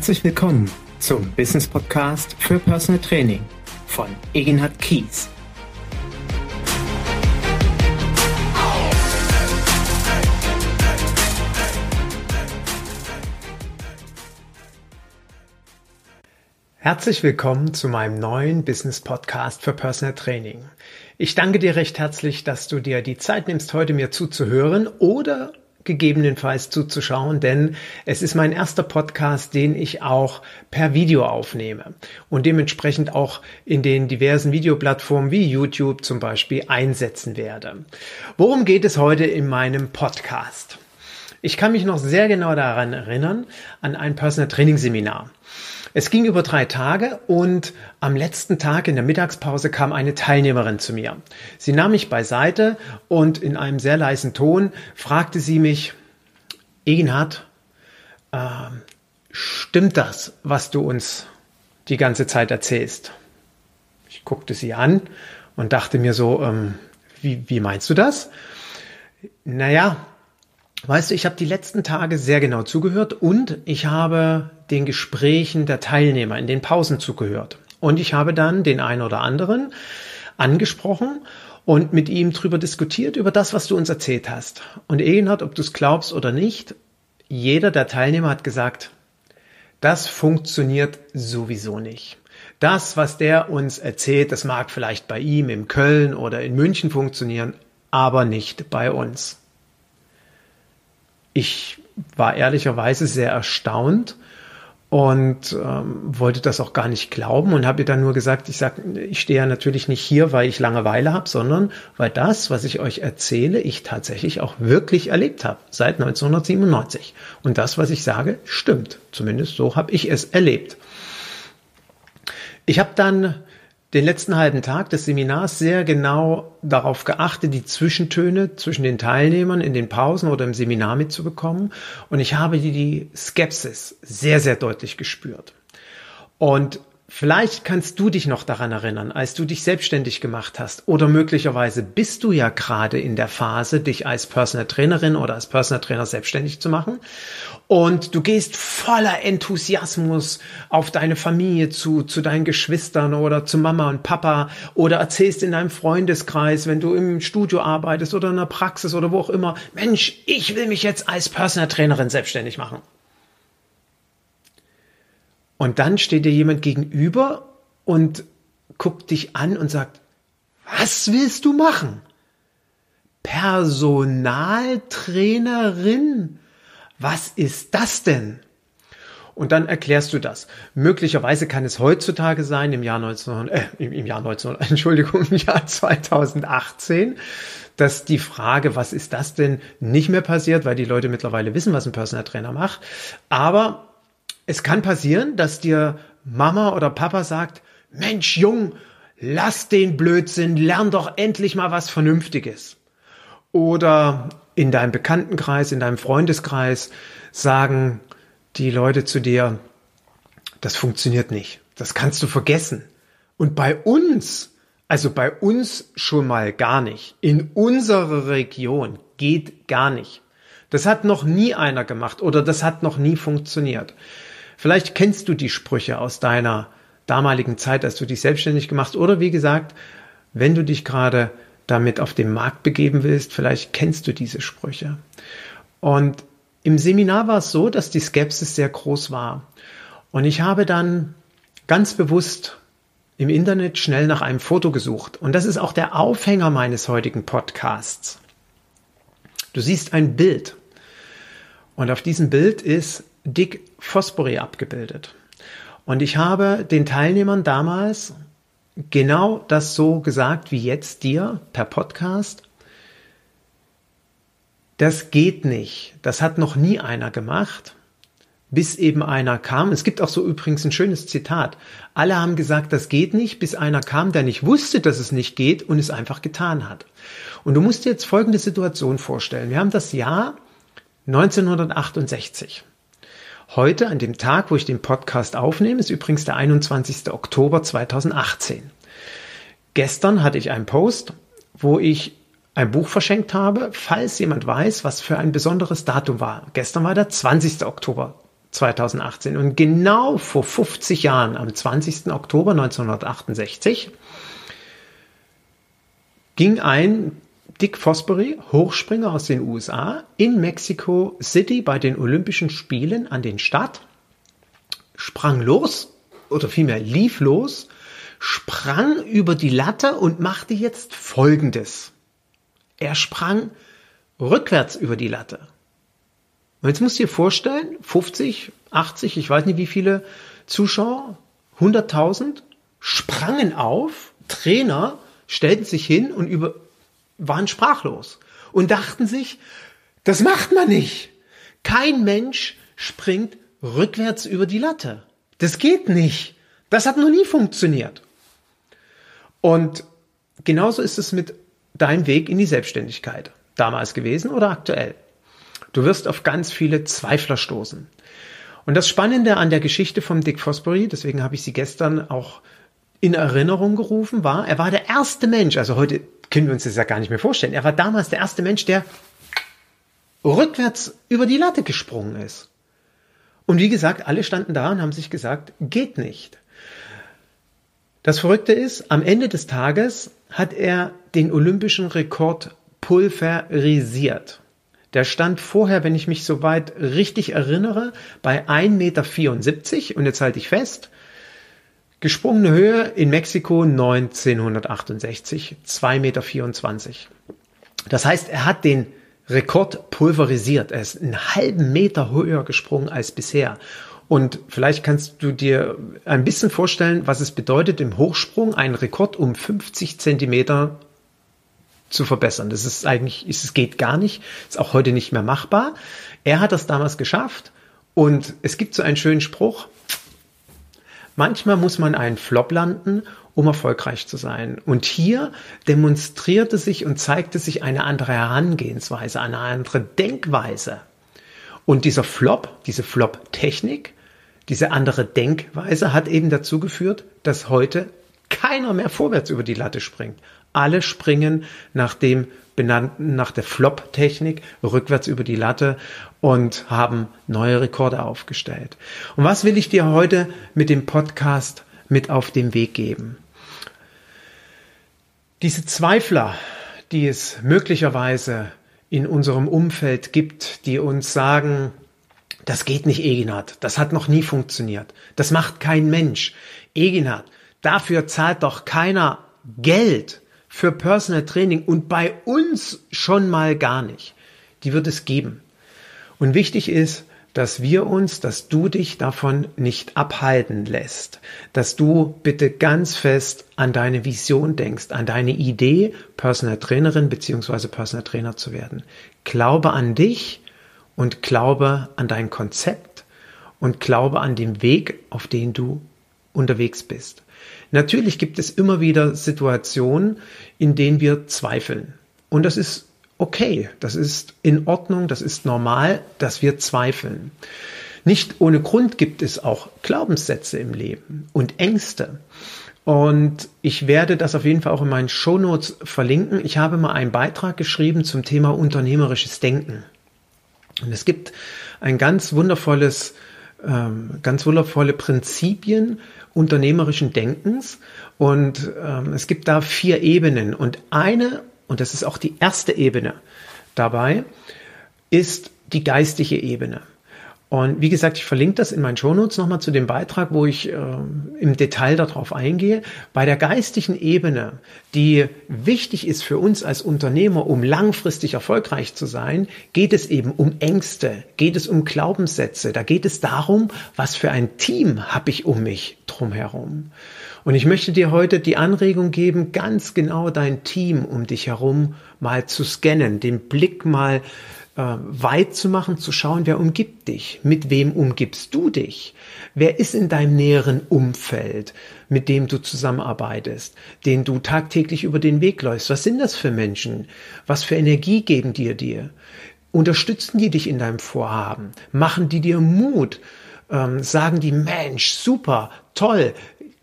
Herzlich willkommen zum Business Podcast für Personal Training von Egenhard Kies. Herzlich willkommen zu meinem neuen Business Podcast für Personal Training. Ich danke dir recht herzlich, dass du dir die Zeit nimmst, heute mir zuzuhören oder gegebenenfalls zuzuschauen, denn es ist mein erster Podcast, den ich auch per Video aufnehme und dementsprechend auch in den diversen Videoplattformen wie YouTube zum Beispiel einsetzen werde. Worum geht es heute in meinem Podcast? Ich kann mich noch sehr genau daran erinnern, an ein Personal Training Seminar. Es ging über drei Tage und am letzten Tag in der Mittagspause kam eine Teilnehmerin zu mir. Sie nahm mich beiseite und in einem sehr leisen Ton fragte sie mich, Egenhard, äh, stimmt das, was du uns die ganze Zeit erzählst? Ich guckte sie an und dachte mir so, ähm, wie, wie meinst du das? Naja, Weißt du, ich habe die letzten Tage sehr genau zugehört und ich habe den Gesprächen der Teilnehmer in den Pausen zugehört. Und ich habe dann den einen oder anderen angesprochen und mit ihm drüber diskutiert, über das, was du uns erzählt hast. Und Egenhard, ob du es glaubst oder nicht, jeder der Teilnehmer hat gesagt, das funktioniert sowieso nicht. Das, was der uns erzählt, das mag vielleicht bei ihm in Köln oder in München funktionieren, aber nicht bei uns ich war ehrlicherweise sehr erstaunt und ähm, wollte das auch gar nicht glauben und habe ihr dann nur gesagt, ich sag, ich stehe ja natürlich nicht hier, weil ich Langeweile habe, sondern weil das, was ich euch erzähle, ich tatsächlich auch wirklich erlebt habe seit 1997 und das, was ich sage, stimmt. Zumindest so habe ich es erlebt. Ich habe dann den letzten halben Tag des Seminars sehr genau darauf geachtet, die Zwischentöne zwischen den Teilnehmern in den Pausen oder im Seminar mitzubekommen. Und ich habe die Skepsis sehr, sehr deutlich gespürt. Und Vielleicht kannst du dich noch daran erinnern, als du dich selbstständig gemacht hast oder möglicherweise bist du ja gerade in der Phase, dich als Personal Trainerin oder als Personal Trainer selbstständig zu machen und du gehst voller Enthusiasmus auf deine Familie zu, zu deinen Geschwistern oder zu Mama und Papa oder erzählst in deinem Freundeskreis, wenn du im Studio arbeitest oder in der Praxis oder wo auch immer, Mensch, ich will mich jetzt als Personal Trainerin selbstständig machen. Und dann steht dir jemand gegenüber und guckt dich an und sagt, was willst du machen? Personaltrainerin? Was ist das denn? Und dann erklärst du das. Möglicherweise kann es heutzutage sein, im Jahr 19, äh, im Jahr 19, Entschuldigung, im Jahr 2018, dass die Frage, was ist das denn, nicht mehr passiert, weil die Leute mittlerweile wissen, was ein Personal Trainer macht. Aber es kann passieren, dass dir Mama oder Papa sagt, Mensch, Jung, lass den Blödsinn, lern doch endlich mal was Vernünftiges. Oder in deinem Bekanntenkreis, in deinem Freundeskreis sagen die Leute zu dir, das funktioniert nicht. Das kannst du vergessen. Und bei uns, also bei uns schon mal gar nicht. In unserer Region geht gar nicht. Das hat noch nie einer gemacht oder das hat noch nie funktioniert. Vielleicht kennst du die Sprüche aus deiner damaligen Zeit, als du dich selbstständig gemacht oder wie gesagt, wenn du dich gerade damit auf den Markt begeben willst, vielleicht kennst du diese Sprüche. Und im Seminar war es so, dass die Skepsis sehr groß war. Und ich habe dann ganz bewusst im Internet schnell nach einem Foto gesucht. Und das ist auch der Aufhänger meines heutigen Podcasts. Du siehst ein Bild. Und auf diesem Bild ist Dick Fosbury abgebildet. Und ich habe den Teilnehmern damals genau das so gesagt wie jetzt dir per Podcast. Das geht nicht. Das hat noch nie einer gemacht, bis eben einer kam. Es gibt auch so übrigens ein schönes Zitat. Alle haben gesagt, das geht nicht, bis einer kam, der nicht wusste, dass es nicht geht und es einfach getan hat. Und du musst dir jetzt folgende Situation vorstellen. Wir haben das Jahr 1968. Heute, an dem Tag, wo ich den Podcast aufnehme, ist übrigens der 21. Oktober 2018. Gestern hatte ich einen Post, wo ich ein Buch verschenkt habe, falls jemand weiß, was für ein besonderes Datum war. Gestern war der 20. Oktober 2018. Und genau vor 50 Jahren, am 20. Oktober 1968, ging ein Dick Fosbury, Hochspringer aus den USA, in Mexico City bei den Olympischen Spielen an den Start, sprang los, oder vielmehr lief los, sprang über die Latte und machte jetzt Folgendes. Er sprang rückwärts über die Latte. Und jetzt musst du dir vorstellen, 50, 80, ich weiß nicht wie viele Zuschauer, 100.000 sprangen auf, Trainer stellten sich hin und über, waren sprachlos und dachten sich, das macht man nicht. Kein Mensch springt rückwärts über die Latte. Das geht nicht. Das hat noch nie funktioniert. Und genauso ist es mit deinem Weg in die Selbstständigkeit damals gewesen oder aktuell. Du wirst auf ganz viele Zweifler stoßen. Und das Spannende an der Geschichte von Dick Fosbury, deswegen habe ich sie gestern auch in Erinnerung gerufen, war, er war der erste Mensch, also heute können wir uns das ja gar nicht mehr vorstellen, er war damals der erste Mensch, der rückwärts über die Latte gesprungen ist. Und wie gesagt, alle standen da und haben sich gesagt, geht nicht. Das Verrückte ist, am Ende des Tages hat er den olympischen Rekord pulverisiert. Der stand vorher, wenn ich mich soweit richtig erinnere, bei 1,74 Meter und jetzt halte ich fest, gesprungene Höhe in Mexiko 1968, 2,24 Meter. Das heißt, er hat den Rekord pulverisiert. Er ist einen halben Meter höher gesprungen als bisher. Und vielleicht kannst du dir ein bisschen vorstellen, was es bedeutet, im Hochsprung einen Rekord um 50 Zentimeter zu verbessern. Das ist eigentlich, es geht gar nicht, ist auch heute nicht mehr machbar. Er hat das damals geschafft und es gibt so einen schönen Spruch. Manchmal muss man einen Flop landen, um erfolgreich zu sein. Und hier demonstrierte sich und zeigte sich eine andere Herangehensweise, eine andere Denkweise. Und dieser Flop, diese Flop-Technik, diese andere Denkweise hat eben dazu geführt, dass heute keiner mehr vorwärts über die Latte springt. Alle springen nach dem benannten, nach der Flop-Technik rückwärts über die Latte und haben neue Rekorde aufgestellt. Und was will ich dir heute mit dem Podcast mit auf den Weg geben? Diese Zweifler, die es möglicherweise in unserem Umfeld gibt, die uns sagen, das geht nicht, Eginat, das hat noch nie funktioniert, das macht kein Mensch. Eginat, dafür zahlt doch keiner Geld für Personal Training und bei uns schon mal gar nicht. Die wird es geben. Und wichtig ist, dass wir uns, dass du dich davon nicht abhalten lässt, dass du bitte ganz fest an deine Vision denkst, an deine Idee, Personal Trainerin beziehungsweise Personal Trainer zu werden. Glaube an dich und glaube an dein Konzept und glaube an den Weg, auf den du unterwegs bist. Natürlich gibt es immer wieder Situationen, in denen wir zweifeln. Und das ist okay, das ist in Ordnung, das ist normal, dass wir zweifeln. Nicht ohne Grund gibt es auch Glaubenssätze im Leben und Ängste. Und ich werde das auf jeden Fall auch in meinen Shownotes verlinken. Ich habe mal einen Beitrag geschrieben zum Thema unternehmerisches Denken. Und es gibt ein ganz wundervolles, ähm, ganz wundervolle Prinzipien, unternehmerischen Denkens. Und ähm, es gibt da vier Ebenen. Und eine, und das ist auch die erste Ebene dabei, ist die geistige Ebene. Und wie gesagt, ich verlinke das in meinen Shownotes nochmal zu dem Beitrag, wo ich äh, im Detail darauf eingehe. Bei der geistigen Ebene, die wichtig ist für uns als Unternehmer, um langfristig erfolgreich zu sein, geht es eben um Ängste, geht es um Glaubenssätze, da geht es darum, was für ein Team habe ich um mich drumherum. Und ich möchte dir heute die Anregung geben, ganz genau dein Team um dich herum mal zu scannen, den Blick mal äh, weit zu machen, zu schauen, wer umgibt dich, mit wem umgibst du dich, wer ist in deinem näheren Umfeld, mit dem du zusammenarbeitest, den du tagtäglich über den Weg läufst. Was sind das für Menschen? Was für Energie geben dir dir? Unterstützen die dich in deinem Vorhaben? Machen die dir Mut? Ähm, sagen die, Mensch, super, toll,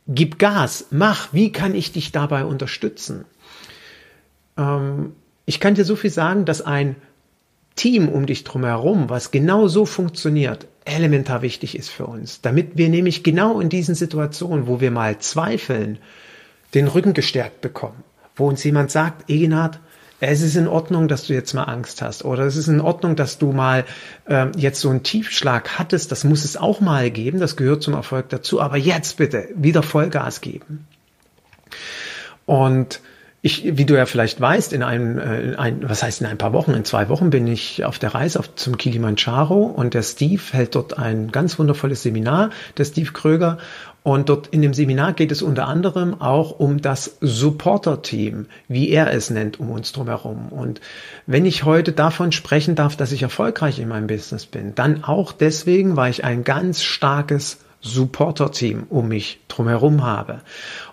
gib Gas, mach, wie kann ich dich dabei unterstützen? Ähm, ich kann dir so viel sagen, dass ein Team um dich drumherum, was genau so funktioniert, elementar wichtig ist für uns, damit wir nämlich genau in diesen Situationen, wo wir mal zweifeln, den Rücken gestärkt bekommen, wo uns jemand sagt, Egenhard, es ist in Ordnung, dass du jetzt mal Angst hast. Oder es ist in Ordnung, dass du mal ähm, jetzt so einen Tiefschlag hattest, das muss es auch mal geben, das gehört zum Erfolg dazu, aber jetzt bitte wieder Vollgas geben. Und ich, wie du ja vielleicht weißt, in einem, äh, in ein, was heißt in ein paar Wochen, in zwei Wochen bin ich auf der Reise auf, zum Kilimanjaro und der Steve hält dort ein ganz wundervolles Seminar, der Steve Kröger. Und dort in dem Seminar geht es unter anderem auch um das Supporter-Team, wie er es nennt, um uns drumherum. Und wenn ich heute davon sprechen darf, dass ich erfolgreich in meinem Business bin, dann auch deswegen, weil ich ein ganz starkes Supporter-Team um mich drumherum habe.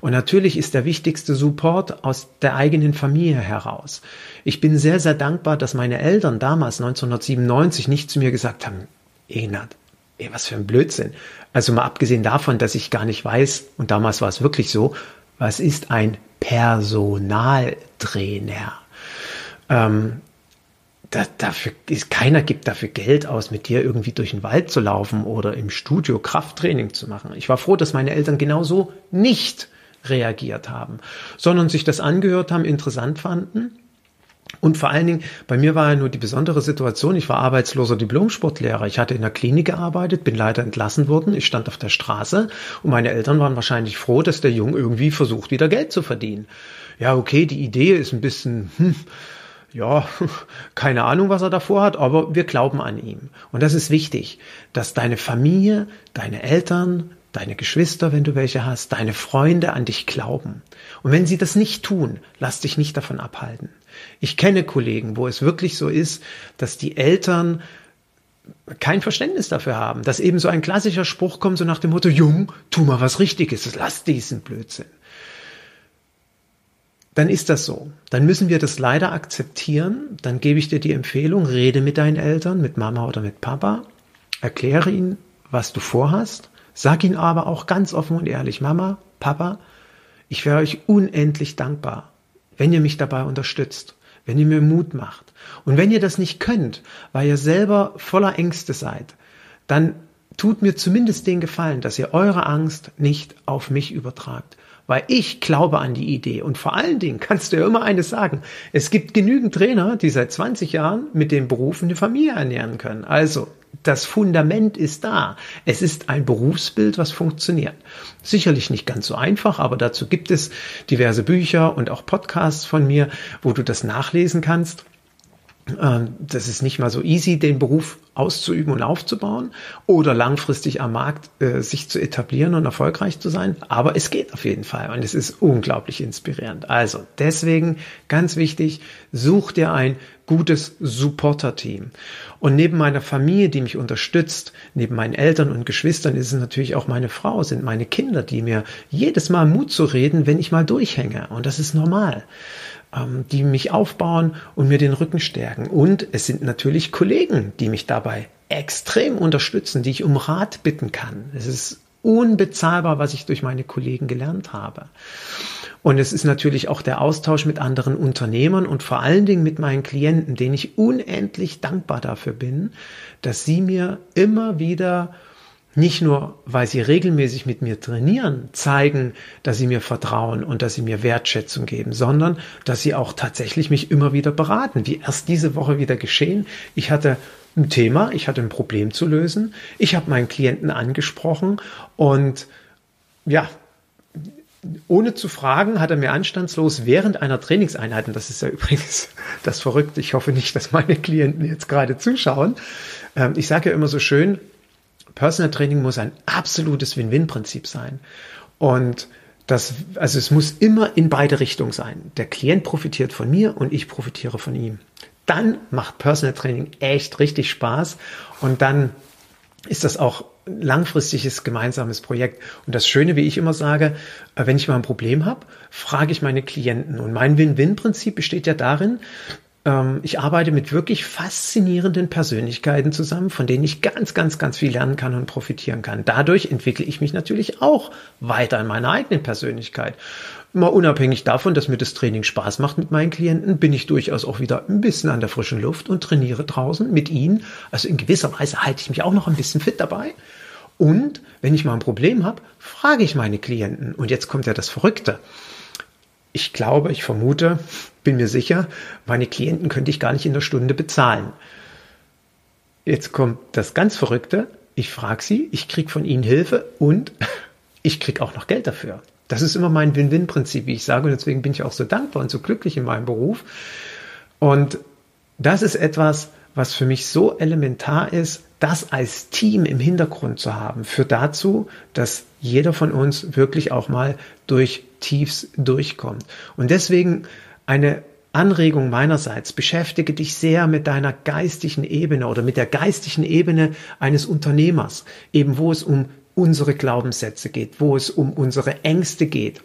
Und natürlich ist der wichtigste Support aus der eigenen Familie heraus. Ich bin sehr, sehr dankbar, dass meine Eltern damals 1997 nicht zu mir gesagt haben, Enat, ey, was für ein Blödsinn. Also mal abgesehen davon, dass ich gar nicht weiß, und damals war es wirklich so, was ist ein Personaltrainer? Ähm, da, dafür ist, keiner gibt dafür Geld aus, mit dir irgendwie durch den Wald zu laufen oder im Studio Krafttraining zu machen. Ich war froh, dass meine Eltern genauso nicht reagiert haben, sondern sich das angehört haben, interessant fanden. Und vor allen Dingen, bei mir war ja nur die besondere Situation, ich war arbeitsloser Diplomsportlehrer. Ich hatte in der Klinik gearbeitet, bin leider entlassen worden, ich stand auf der Straße und meine Eltern waren wahrscheinlich froh, dass der Junge irgendwie versucht, wieder Geld zu verdienen. Ja, okay, die Idee ist ein bisschen, hm, ja, keine Ahnung, was er davor hat, aber wir glauben an ihm. Und das ist wichtig, dass deine Familie, deine Eltern, deine Geschwister, wenn du welche hast, deine Freunde an dich glauben. Und wenn sie das nicht tun, lass dich nicht davon abhalten. Ich kenne Kollegen, wo es wirklich so ist, dass die Eltern kein Verständnis dafür haben, dass eben so ein klassischer Spruch kommt, so nach dem Motto, Jung, tu mal was Richtiges, lass diesen Blödsinn dann ist das so. Dann müssen wir das leider akzeptieren. Dann gebe ich dir die Empfehlung, rede mit deinen Eltern, mit Mama oder mit Papa, erkläre ihnen, was du vorhast, sag ihnen aber auch ganz offen und ehrlich, Mama, Papa, ich wäre euch unendlich dankbar, wenn ihr mich dabei unterstützt, wenn ihr mir Mut macht. Und wenn ihr das nicht könnt, weil ihr selber voller Ängste seid, dann tut mir zumindest den Gefallen, dass ihr eure Angst nicht auf mich übertragt weil ich glaube an die Idee. Und vor allen Dingen kannst du ja immer eines sagen. Es gibt genügend Trainer, die seit 20 Jahren mit dem Beruf eine Familie ernähren können. Also, das Fundament ist da. Es ist ein Berufsbild, was funktioniert. Sicherlich nicht ganz so einfach, aber dazu gibt es diverse Bücher und auch Podcasts von mir, wo du das nachlesen kannst. Ähm, das ist nicht mal so easy, den Beruf auszuüben und aufzubauen oder langfristig am Markt äh, sich zu etablieren und erfolgreich zu sein. Aber es geht auf jeden Fall und es ist unglaublich inspirierend. Also deswegen ganz wichtig, such dir ein gutes Supporter-Team. Und neben meiner Familie, die mich unterstützt, neben meinen Eltern und Geschwistern ist es natürlich auch meine Frau, sind meine Kinder, die mir jedes Mal Mut zu reden, wenn ich mal durchhänge. Und das ist normal die mich aufbauen und mir den Rücken stärken. Und es sind natürlich Kollegen, die mich dabei extrem unterstützen, die ich um Rat bitten kann. Es ist unbezahlbar, was ich durch meine Kollegen gelernt habe. Und es ist natürlich auch der Austausch mit anderen Unternehmern und vor allen Dingen mit meinen Klienten, denen ich unendlich dankbar dafür bin, dass sie mir immer wieder nicht nur, weil sie regelmäßig mit mir trainieren, zeigen, dass sie mir vertrauen und dass sie mir Wertschätzung geben, sondern dass sie auch tatsächlich mich immer wieder beraten, wie erst diese Woche wieder geschehen. Ich hatte ein Thema, ich hatte ein Problem zu lösen, ich habe meinen Klienten angesprochen und ja, ohne zu fragen, hat er mir anstandslos während einer Trainingseinheit, und das ist ja übrigens das Verrückte, ich hoffe nicht, dass meine Klienten jetzt gerade zuschauen, ähm, ich sage ja immer so schön, Personal Training muss ein absolutes Win-Win-Prinzip sein. Und das, also es muss immer in beide Richtungen sein. Der Klient profitiert von mir und ich profitiere von ihm. Dann macht Personal Training echt richtig Spaß und dann ist das auch langfristiges gemeinsames Projekt. Und das Schöne, wie ich immer sage, äh, wenn ich mal ein Problem habe, frage ich meine Klienten. Und mein Win-Win-Prinzip besteht ja darin, ähm, ich arbeite mit wirklich faszinierenden Persönlichkeiten zusammen, von denen ich ganz, ganz, ganz viel lernen kann und profitieren kann. Dadurch entwickle ich mich natürlich auch weiter in meiner eigenen Persönlichkeit. Mal unabhängig davon, dass mir das Training Spaß macht mit meinen Klienten, bin ich durchaus auch wieder ein bisschen an der frischen Luft und trainiere draußen mit ihnen. Also in gewisser Weise halte ich mich auch noch ein bisschen fit dabei. Und wenn ich mal ein Problem habe, frage ich meine Klienten. Und jetzt kommt ja das Verrückte. Ich glaube, ich vermute, bin mir sicher, meine Klienten könnte ich gar nicht in der Stunde bezahlen. Jetzt kommt das ganz Verrückte. Ich frage sie, ich kriege von ihnen Hilfe und ich kriege auch noch Geld dafür. Das ist immer mein Win-Win-Prinzip, wie ich sage. Und deswegen bin ich auch so dankbar und so glücklich in meinem Beruf. Und das ist etwas, was für mich so elementar ist, das als Team im Hintergrund zu haben, führt dazu, dass jeder von uns wirklich auch mal durch Tiefs durchkommt. Und deswegen eine Anregung meinerseits, beschäftige dich sehr mit deiner geistigen Ebene oder mit der geistigen Ebene eines Unternehmers, eben wo es um unsere Glaubenssätze geht, wo es um unsere Ängste geht.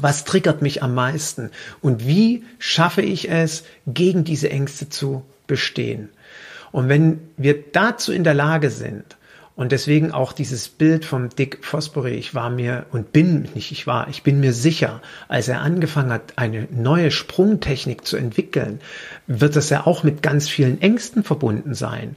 Was triggert mich am meisten? Und wie schaffe ich es, gegen diese Ängste zu bestehen? Und wenn wir dazu in der Lage sind, und deswegen auch dieses Bild vom Dick Fosbury, ich war mir und bin nicht, ich war, ich bin mir sicher, als er angefangen hat, eine neue Sprungtechnik zu entwickeln, wird das ja auch mit ganz vielen Ängsten verbunden sein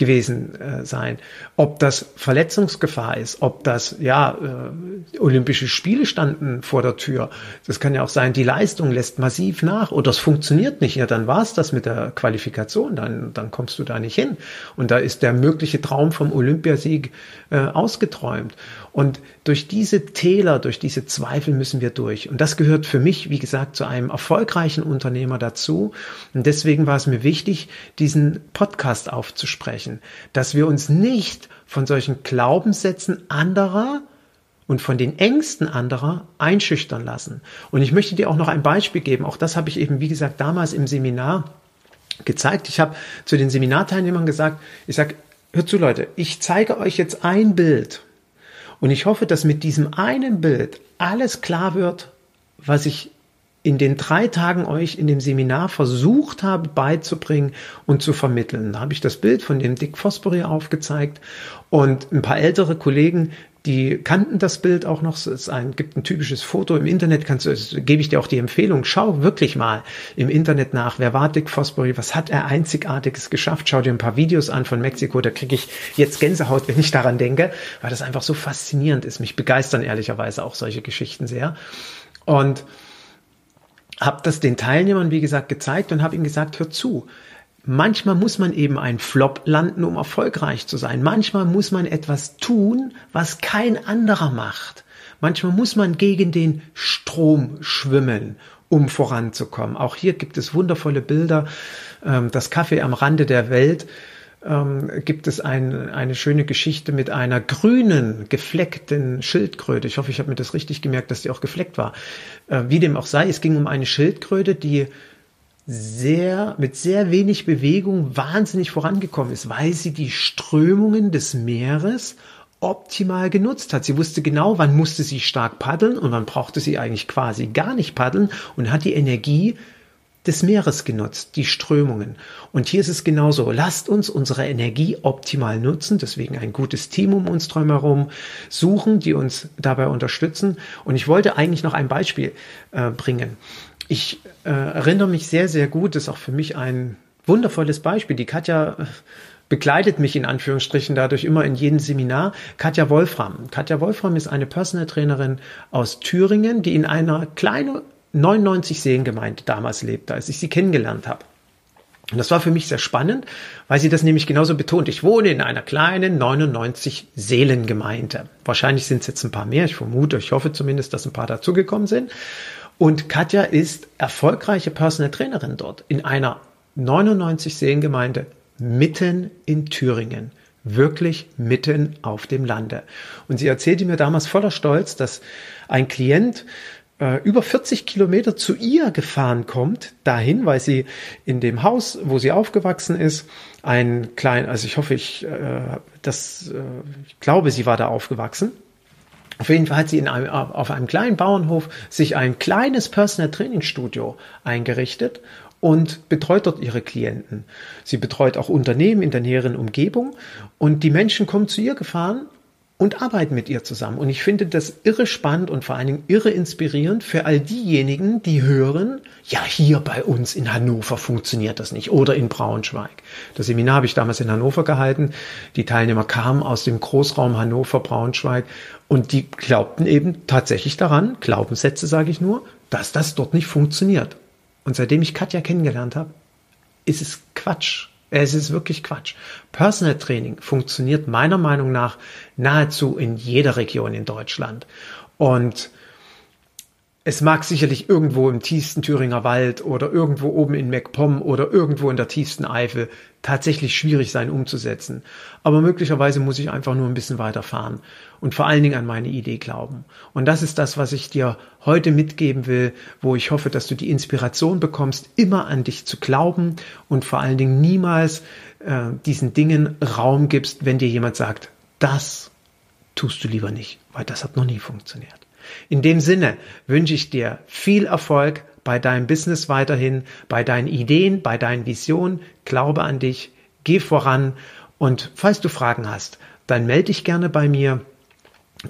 gewesen äh, sein. Ob das Verletzungsgefahr ist, ob das, ja, äh, Olympische Spiele standen vor der Tür. Das kann ja auch sein, die Leistung lässt massiv nach oder es funktioniert nicht. Ja, dann war es das mit der Qualifikation, dann, dann kommst du da nicht hin. Und da ist der mögliche Traum vom Olympiasieg äh, ausgeträumt. Und durch diese Täler, durch diese Zweifel müssen wir durch. Und das gehört für mich, wie gesagt, zu einem erfolgreichen Unternehmer dazu. Und deswegen war es mir wichtig, diesen Podcast aufzusprechen, dass wir uns nicht von solchen Glaubenssätzen anderer und von den Ängsten anderer einschüchtern lassen. Und ich möchte dir auch noch ein Beispiel geben. Auch das habe ich eben, wie gesagt, damals im Seminar gezeigt. Ich habe zu den Seminarteilnehmern gesagt, ich sage, hört zu Leute, ich zeige euch jetzt ein Bild und ich hoffe, dass mit diesem einen Bild alles klar wird, was ich in den drei Tagen euch in dem Seminar versucht habe beizubringen und zu vermitteln. Da habe ich das Bild von dem Dick Fosbury aufgezeigt und ein paar ältere Kollegen, die kannten das Bild auch noch. Es ein, gibt ein typisches Foto im Internet, kannst du, gebe ich dir auch die Empfehlung, schau wirklich mal im Internet nach, wer war Dick Fosbury, was hat er einzigartiges geschafft, schau dir ein paar Videos an von Mexiko, da kriege ich jetzt Gänsehaut, wenn ich daran denke, weil das einfach so faszinierend ist. Mich begeistern ehrlicherweise auch solche Geschichten sehr. Und habe das den Teilnehmern, wie gesagt, gezeigt und habe ihnen gesagt, hör zu, Manchmal muss man eben ein Flop landen, um erfolgreich zu sein. Manchmal muss man etwas tun, was kein anderer macht. Manchmal muss man gegen den Strom schwimmen, um voranzukommen. Auch hier gibt es wundervolle Bilder. Ähm, das Kaffee am Rande der Welt ähm, gibt es ein, eine schöne Geschichte mit einer grünen, gefleckten Schildkröte. Ich hoffe, ich habe mir das richtig gemerkt, dass die auch gefleckt war. Äh, wie dem auch sei, es ging um eine Schildkröte, die sehr, mit sehr wenig Bewegung wahnsinnig vorangekommen ist, weil sie die Strömungen des Meeres optimal genutzt hat. Sie wusste genau, wann musste sie stark paddeln und wann brauchte sie eigentlich quasi gar nicht paddeln und hat die Energie des Meeres genutzt, die Strömungen. Und hier ist es genauso. Lasst uns unsere Energie optimal nutzen, deswegen ein gutes Team um uns drumherum suchen, die uns dabei unterstützen. Und ich wollte eigentlich noch ein Beispiel äh, bringen. Ich äh, erinnere mich sehr, sehr gut, das ist auch für mich ein wundervolles Beispiel. Die Katja äh, begleitet mich in Anführungsstrichen dadurch immer in jedem Seminar. Katja Wolfram. Katja Wolfram ist eine Personal Trainerin aus Thüringen, die in einer kleinen 99 Seelengemeinde damals lebte, als ich sie kennengelernt habe. Und das war für mich sehr spannend, weil sie das nämlich genauso betont. Ich wohne in einer kleinen 99 Seelengemeinde. Wahrscheinlich sind es jetzt ein paar mehr. Ich vermute, ich hoffe zumindest, dass ein paar dazugekommen sind. Und Katja ist erfolgreiche Personal Trainerin dort in einer 99 Seelengemeinde mitten in Thüringen. Wirklich mitten auf dem Lande. Und sie erzählte mir damals voller Stolz, dass ein Klient äh, über 40 Kilometer zu ihr gefahren kommt, dahin, weil sie in dem Haus, wo sie aufgewachsen ist, ein klein, also ich hoffe, ich, äh, das, äh, ich glaube, sie war da aufgewachsen, auf jeden Fall hat sie in einem, auf einem kleinen Bauernhof sich ein kleines Personal Training Studio eingerichtet und betreut dort ihre Klienten. Sie betreut auch Unternehmen in der näheren Umgebung und die Menschen kommen zu ihr gefahren und arbeiten mit ihr zusammen. Und ich finde das irre spannend und vor allen Dingen irre inspirierend für all diejenigen, die hören, ja, hier bei uns in Hannover funktioniert das nicht oder in Braunschweig. Das Seminar habe ich damals in Hannover gehalten. Die Teilnehmer kamen aus dem Großraum Hannover, Braunschweig und die glaubten eben tatsächlich daran, Glaubenssätze sage ich nur, dass das dort nicht funktioniert. Und seitdem ich Katja kennengelernt habe, ist es Quatsch. Es ist wirklich Quatsch. Personal Training funktioniert meiner Meinung nach nahezu in jeder Region in Deutschland. Und es mag sicherlich irgendwo im tiefsten Thüringer Wald oder irgendwo oben in MacPom oder irgendwo in der tiefsten Eifel tatsächlich schwierig sein umzusetzen. Aber möglicherweise muss ich einfach nur ein bisschen weiterfahren und vor allen Dingen an meine Idee glauben. Und das ist das, was ich dir heute mitgeben will, wo ich hoffe, dass du die Inspiration bekommst, immer an dich zu glauben und vor allen Dingen niemals äh, diesen Dingen Raum gibst, wenn dir jemand sagt, das tust du lieber nicht, weil das hat noch nie funktioniert. In dem Sinne wünsche ich dir viel Erfolg bei deinem Business weiterhin, bei deinen Ideen, bei deinen Visionen. Glaube an dich, geh voran und falls du Fragen hast, dann melde dich gerne bei mir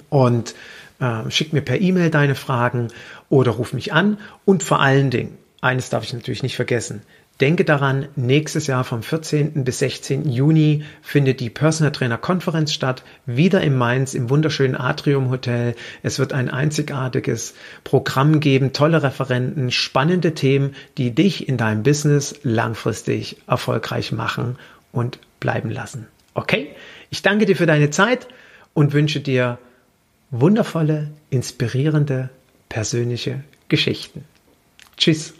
und äh, schick mir per E-Mail deine Fragen oder ruf mich an und vor allen Dingen, eines darf ich natürlich nicht vergessen, Denke daran, nächstes Jahr vom 14. bis 16. Juni findet die Personal Trainer Konferenz statt, wieder in Mainz im wunderschönen Atrium Hotel. Es wird ein einzigartiges Programm geben, tolle Referenten, spannende Themen, die dich in deinem Business langfristig erfolgreich machen und bleiben lassen. Okay? Ich danke dir für deine Zeit und wünsche dir wundervolle, inspirierende, persönliche Geschichten. Tschüss.